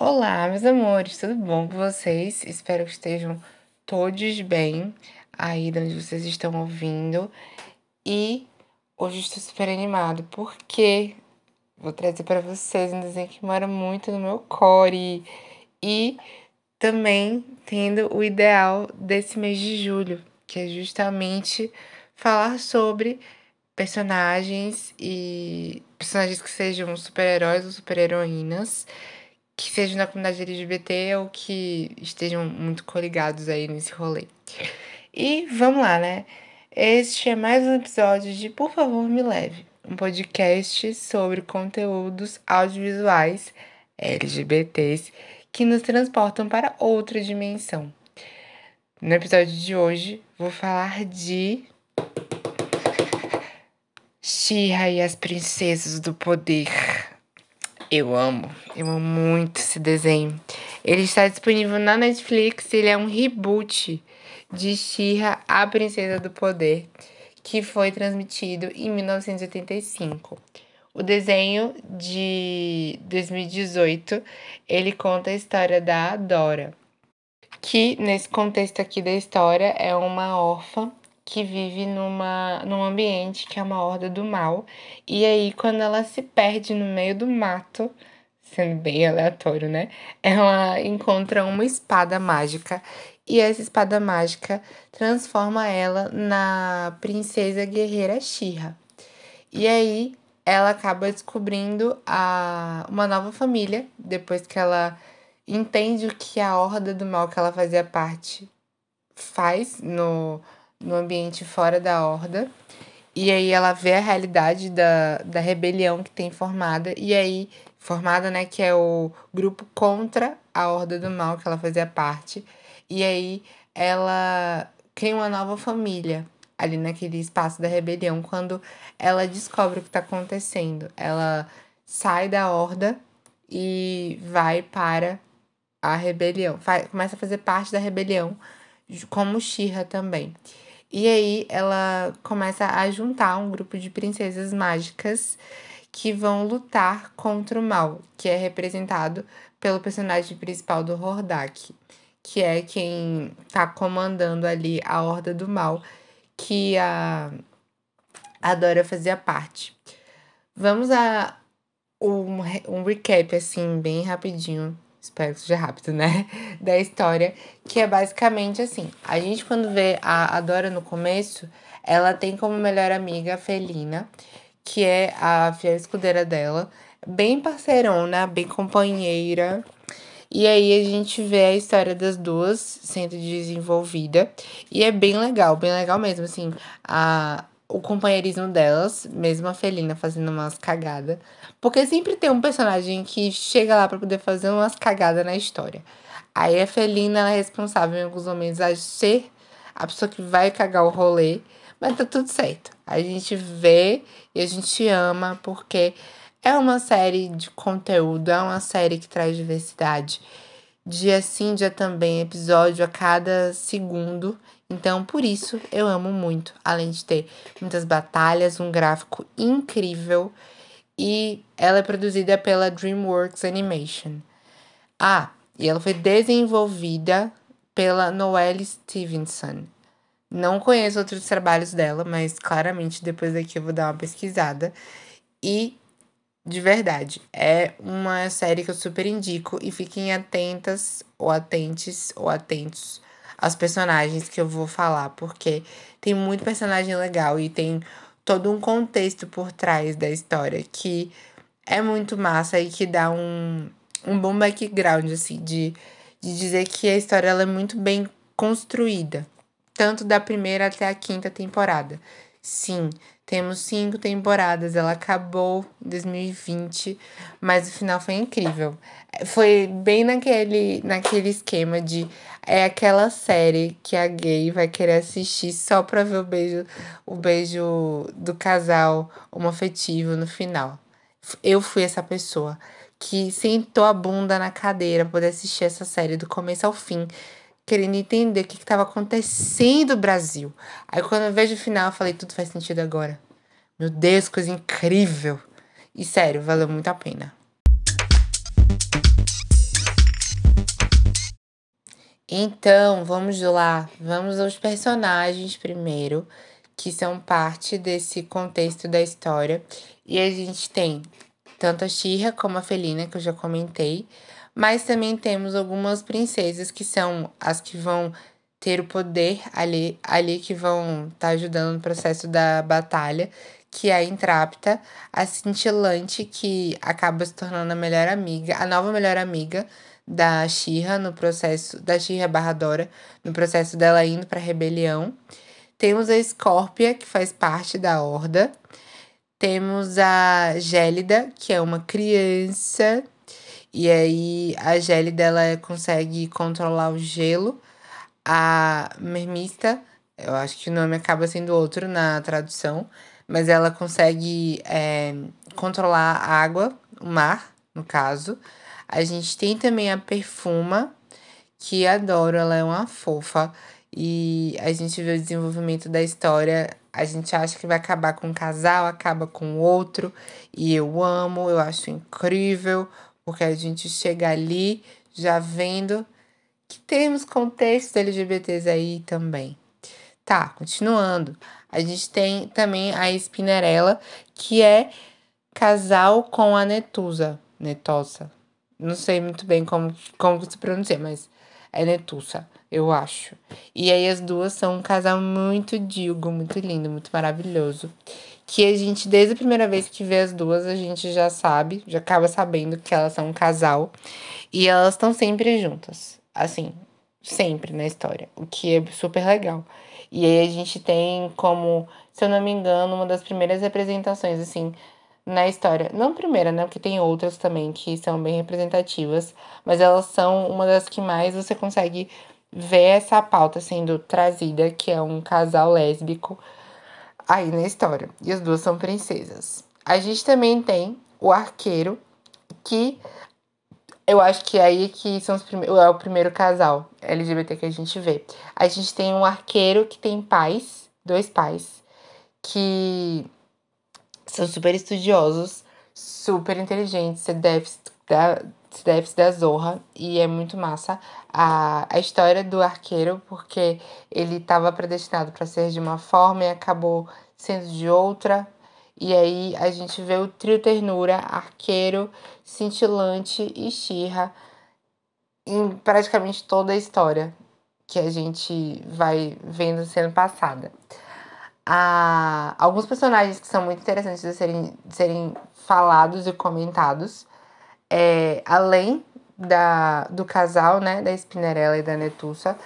Olá, meus amores, tudo bom com vocês? Espero que estejam todos bem aí de onde vocês estão ouvindo. E hoje estou super animado porque vou trazer para vocês um desenho que mora muito no meu core e também tendo o ideal desse mês de julho, que é justamente falar sobre personagens e personagens que sejam super-heróis ou super-heroínas, que sejam da comunidade LGBT ou que estejam muito coligados aí nesse rolê. E vamos lá, né? Este é mais um episódio de Por Favor Me Leve, um podcast sobre conteúdos audiovisuais LGBTs que nos transportam para outra dimensão. No episódio de hoje, vou falar de Shira e as Princesas do Poder. Eu amo, eu amo muito esse desenho. Ele está disponível na Netflix, ele é um reboot de Shira, a Princesa do Poder, que foi transmitido em 1985. O desenho de 2018, ele conta a história da Dora, que nesse contexto aqui da história é uma órfã que vive numa, num ambiente que é uma horda do mal. E aí, quando ela se perde no meio do mato, sendo bem aleatório, né? Ela encontra uma espada mágica. E essa espada mágica transforma ela na princesa guerreira Shira. E aí, ela acaba descobrindo a, uma nova família, depois que ela entende o que a horda do mal que ela fazia parte faz no no ambiente fora da horda. E aí ela vê a realidade da, da rebelião que tem formada. E aí, formada, né, que é o grupo contra a horda do mal que ela fazia parte. E aí ela cria uma nova família ali naquele espaço da rebelião quando ela descobre o que está acontecendo. Ela sai da horda e vai para a rebelião. Faz, começa a fazer parte da rebelião como Shira também. E aí ela começa a juntar um grupo de princesas mágicas que vão lutar contra o mal, que é representado pelo personagem principal do Hordak, que é quem tá comandando ali a Horda do Mal, que a, a Dora fazia parte. Vamos a um, um recap, assim, bem rapidinho espero que seja rápido, né? Da história, que é basicamente assim: a gente, quando vê a, a Dora no começo, ela tem como melhor amiga a Felina, que é a fiel escudeira dela, bem parceirona, bem companheira. E aí a gente vê a história das duas sendo desenvolvida. E é bem legal, bem legal mesmo, assim. A, o companheirismo delas, mesmo a Felina fazendo umas cagadas. Porque sempre tem um personagem que chega lá para poder fazer umas cagadas na história. Aí a Felina é responsável em alguns momentos a ser a pessoa que vai cagar o rolê, mas tá tudo certo. A gente vê e a gente ama porque é uma série de conteúdo, é uma série que traz diversidade. Dia sim, dia também, episódio a cada segundo. Então, por isso, eu amo muito. Além de ter muitas batalhas, um gráfico incrível. E ela é produzida pela DreamWorks Animation. Ah, e ela foi desenvolvida pela Noelle Stevenson. Não conheço outros trabalhos dela, mas claramente depois daqui eu vou dar uma pesquisada. E, de verdade, é uma série que eu super indico. E fiquem atentas, ou atentes, ou atentos as personagens que eu vou falar, porque tem muito personagem legal e tem todo um contexto por trás da história que é muito massa e que dá um, um bom background, assim, de, de dizer que a história ela é muito bem construída, tanto da primeira até a quinta temporada. Sim, temos cinco temporadas, ela acabou em 2020, mas o final foi incrível. Foi bem naquele, naquele esquema de é aquela série que a gay vai querer assistir só pra ver o beijo, o beijo do casal homoafetivo no final. Eu fui essa pessoa que sentou a bunda na cadeira pra poder assistir essa série do começo ao fim querendo entender o que estava acontecendo no Brasil. Aí quando eu vejo o final, eu falei, tudo faz sentido agora. Meu Deus, coisa incrível. E sério, valeu muito a pena. Então, vamos lá, vamos aos personagens primeiro, que são parte desse contexto da história. E a gente tem tanto a Shira como a Felina, que eu já comentei, mas também temos algumas princesas que são as que vão ter o poder ali, ali que vão estar tá ajudando no processo da batalha, que é a Intrápita, a Cintilante, que acaba se tornando a melhor amiga, a nova melhor amiga da Xirra no processo da Xirra Barradora, no processo dela indo para a rebelião. Temos a Scorpia, que faz parte da horda. Temos a Gélida, que é uma criança. E aí a Gélida ela consegue controlar o gelo. A Mermista, eu acho que o nome acaba sendo outro na tradução, mas ela consegue é, controlar a água, o mar, no caso. A gente tem também a Perfuma, que adoro, ela é uma fofa. E a gente vê o desenvolvimento da história. A gente acha que vai acabar com um casal, acaba com outro. E eu amo, eu acho incrível, porque a gente chega ali já vendo que temos contextos LGBTs aí também. Tá, continuando. A gente tem também a Spinnerella, que é casal com a Netusa. Netosa. Não sei muito bem como, como se pronuncia, mas é Netusa, eu acho. E aí as duas são um casal muito digo, muito lindo, muito maravilhoso. Que a gente, desde a primeira vez que vê as duas, a gente já sabe, já acaba sabendo que elas são um casal. E elas estão sempre juntas. Assim, sempre na história. O que é super legal. E aí a gente tem como, se eu não me engano, uma das primeiras representações, assim, na história. Não primeira, né? Porque tem outras também que são bem representativas, mas elas são uma das que mais você consegue ver essa pauta sendo trazida, que é um casal lésbico aí na história. E as duas são princesas. A gente também tem o arqueiro, que eu acho que é aí que são os é o primeiro casal LGBT que a gente vê. A gente tem um arqueiro que tem pais, dois pais, que são super estudiosos, super inteligentes, CDFs da, CDFs da Zorra, e é muito massa a, a história do arqueiro, porque ele estava predestinado para ser de uma forma e acabou sendo de outra. E aí a gente vê o trio ternura, arqueiro, cintilante e Xirra em praticamente toda a história que a gente vai vendo sendo passada a alguns personagens que são muito interessantes de serem, de serem falados e comentados. É, além da, do casal, né, da Spinnerella e da Netussa,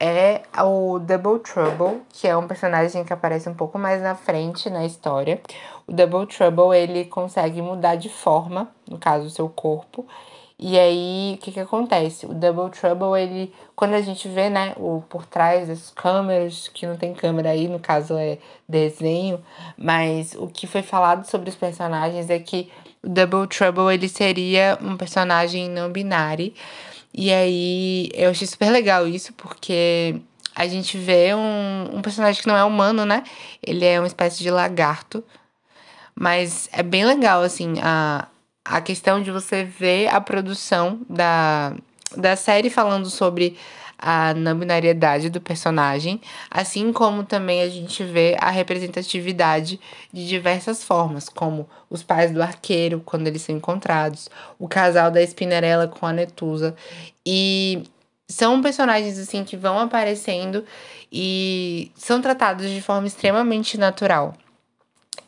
é o Double Trouble, que é um personagem que aparece um pouco mais na frente na história. O Double Trouble, ele consegue mudar de forma, no caso, o seu corpo, e aí, o que que acontece? O Double Trouble, ele, quando a gente vê, né, o por trás das câmeras, que não tem câmera aí, no caso é desenho, mas o que foi falado sobre os personagens é que o Double Trouble, ele seria um personagem não binário. E aí, eu achei super legal isso, porque a gente vê um, um personagem que não é humano, né? Ele é uma espécie de lagarto. Mas é bem legal, assim, a, a questão de você ver a produção da, da série falando sobre a não binariedade do personagem, assim como também a gente vê a representatividade de diversas formas, como os pais do arqueiro, quando eles são encontrados, o casal da Spinnerella com a Netusa. E são personagens assim que vão aparecendo e são tratados de forma extremamente natural.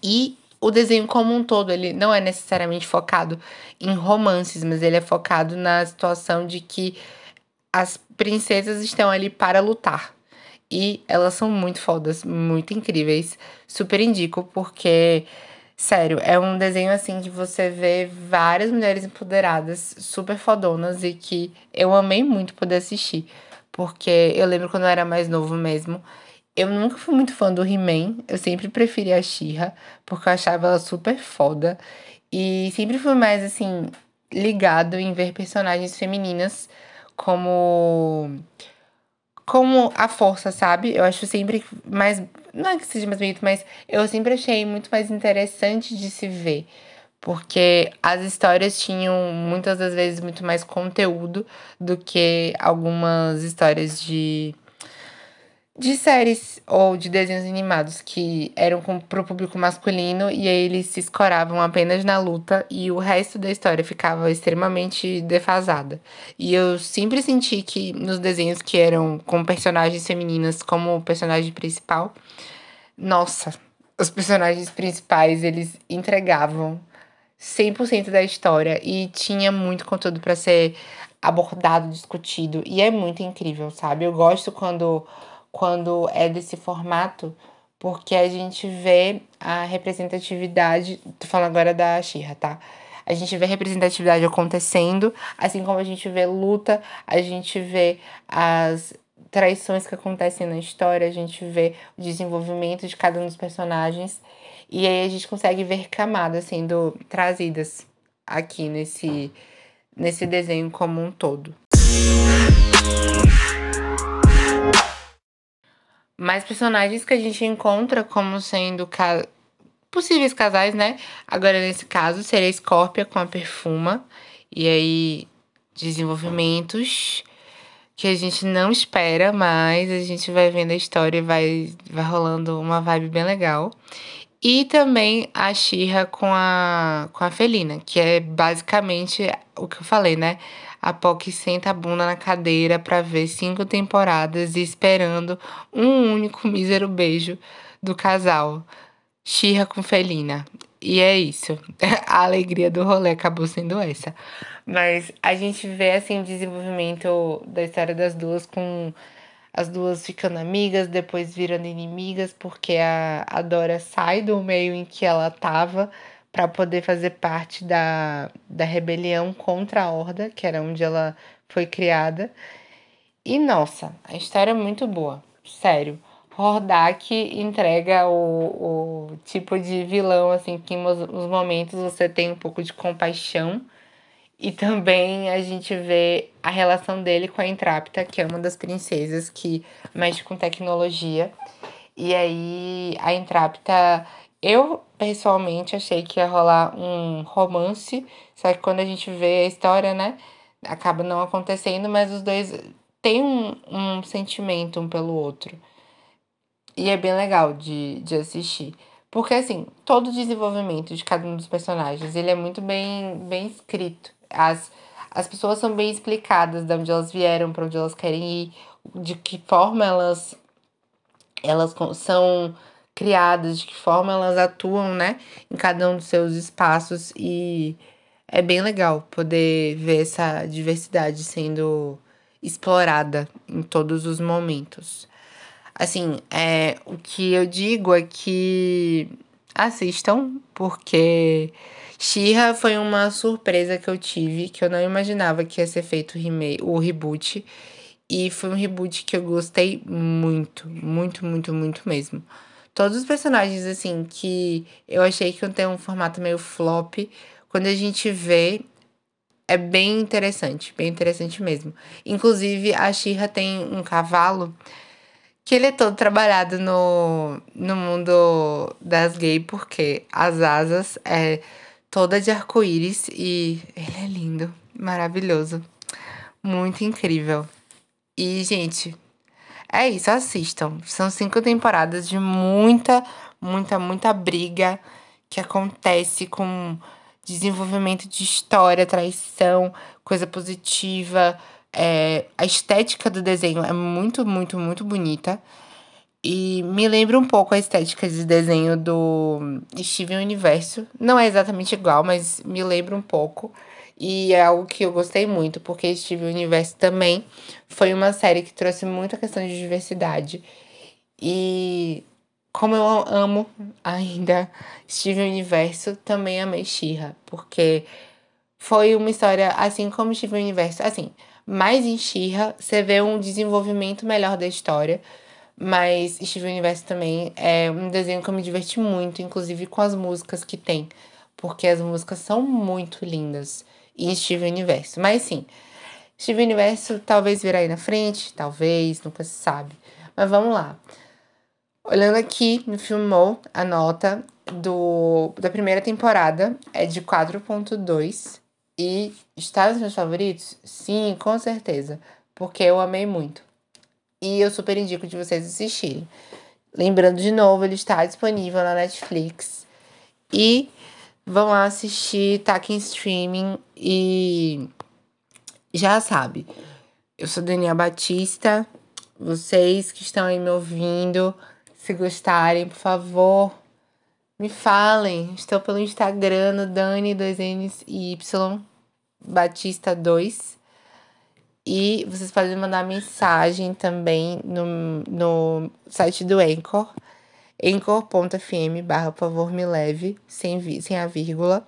E o desenho como um todo, ele não é necessariamente focado em romances, mas ele é focado na situação de que as princesas estão ali para lutar. E elas são muito fodas, muito incríveis. Super indico, porque, sério, é um desenho assim que você vê várias mulheres empoderadas, super fodonas, e que eu amei muito poder assistir. Porque eu lembro quando eu era mais novo mesmo, eu nunca fui muito fã do He-Man, eu sempre preferi a She-Ra, porque eu achava ela super foda. E sempre fui mais, assim, ligado em ver personagens femininas como. Como a força, sabe? Eu acho sempre mais. Não é que seja mais bonito, mas eu sempre achei muito mais interessante de se ver. porque as histórias tinham muitas das vezes muito mais conteúdo do que algumas histórias de de séries ou de desenhos animados que eram para o público masculino e aí eles se escoravam apenas na luta e o resto da história ficava extremamente defasada. E eu sempre senti que nos desenhos que eram com personagens femininas como personagem principal, nossa, os personagens principais eles entregavam 100% da história e tinha muito conteúdo para ser abordado, discutido e é muito incrível, sabe? Eu gosto quando quando é desse formato, porque a gente vê a representatividade. Tô falando agora da Xirra, tá? A gente vê representatividade acontecendo, assim como a gente vê luta, a gente vê as traições que acontecem na história, a gente vê o desenvolvimento de cada um dos personagens. E aí a gente consegue ver camadas sendo trazidas aqui nesse, nesse desenho como um todo. Mais personagens que a gente encontra como sendo ca... possíveis casais, né? Agora, nesse caso, seria a Scorpia com a Perfuma. E aí, desenvolvimentos que a gente não espera, mas a gente vai vendo a história e vai, vai rolando uma vibe bem legal. E também a Xirra com a, com a Felina, que é basicamente o que eu falei, né? A POC senta a bunda na cadeira para ver cinco temporadas e esperando um único mísero beijo do casal. Xirra com Felina. E é isso. A alegria do rolê acabou sendo essa. Mas a gente vê assim o desenvolvimento da história das duas com as duas ficando amigas, depois virando inimigas, porque a, a Dora sai do meio em que ela tava para poder fazer parte da, da rebelião contra a Horda, que era onde ela foi criada. E nossa, a história é muito boa, sério. Hordak entrega o, o tipo de vilão, assim, que nos, momentos você tem um pouco de compaixão. E também a gente vê a relação dele com a Intrapta, que é uma das princesas que mexe com tecnologia. E aí a Intrapta eu, pessoalmente, achei que ia rolar um romance, só que quando a gente vê a história, né, acaba não acontecendo, mas os dois têm um, um sentimento um pelo outro. E é bem legal de, de assistir. Porque, assim, todo o desenvolvimento de cada um dos personagens, ele é muito bem, bem escrito. As, as pessoas são bem explicadas de onde elas vieram, para onde elas querem ir, de que forma elas, elas são criadas, de que forma elas atuam, né, em cada um dos seus espaços e é bem legal poder ver essa diversidade sendo explorada em todos os momentos. Assim, é, o que eu digo é que assistam, porque Shira foi uma surpresa que eu tive, que eu não imaginava que ia ser feito o reboot. E foi um reboot que eu gostei muito, muito, muito, muito mesmo. Todos os personagens, assim, que eu achei que ter um formato meio flop, quando a gente vê, é bem interessante, bem interessante mesmo. Inclusive, a Shira tem um cavalo que ele é todo trabalhado no, no mundo das gays, porque as asas é toda de arco-íris e ele é lindo, maravilhoso, muito incrível. E, gente, é isso, assistam. São cinco temporadas de muita, muita, muita briga que acontece com desenvolvimento de história, traição, coisa positiva. É, a estética do desenho é muito, muito, muito bonita. E me lembra um pouco a estética de desenho do Steven Universo. Não é exatamente igual, mas me lembra um pouco. E é algo que eu gostei muito, porque Steven Universo também foi uma série que trouxe muita questão de diversidade. E como eu amo ainda Steven Universo, também amei Shira, porque foi uma história assim como Steven Universo, assim, mais em Shira você vê um desenvolvimento melhor da história, mas Steven Universo também é um desenho que eu me diverti muito, inclusive com as músicas que tem, porque as músicas são muito lindas em Steven Universo. Mas sim, Steven Universo talvez vir aí na frente, talvez, nunca se sabe. Mas vamos lá. Olhando aqui no Filmou, a nota, do, da primeira temporada é de 4.2 e está nos meus favoritos? Sim, com certeza, porque eu amei muito. E eu super indico de vocês assistirem. Lembrando de novo, ele está disponível na Netflix. E vão lá assistir, tá aqui em streaming e já sabe. Eu sou Daniela Batista. Vocês que estão aí me ouvindo, se gostarem, por favor, me falem. Estou pelo Instagram no Dani 2Ns e Y Batista 2. E vocês podem mandar mensagem também no, no site do Anchor, anchor.fm barra por favor me leve, sem, sem a vírgula,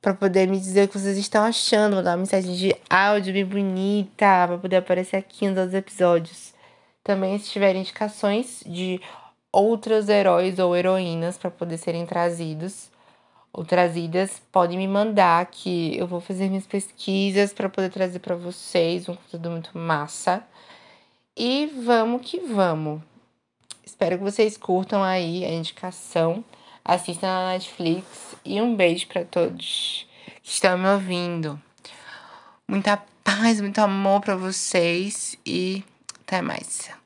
para poder me dizer o que vocês estão achando, mandar uma mensagem de áudio bem bonita, para poder aparecer aqui nos outros episódios. Também se tiverem indicações de outros heróis ou heroínas para poder serem trazidos ou trazidas, podem me mandar que eu vou fazer minhas pesquisas para poder trazer para vocês um conteúdo muito massa. E vamos que vamos. Espero que vocês curtam aí a indicação, assistam na Netflix e um beijo para todos que estão me ouvindo. Muita paz, muito amor para vocês e até mais.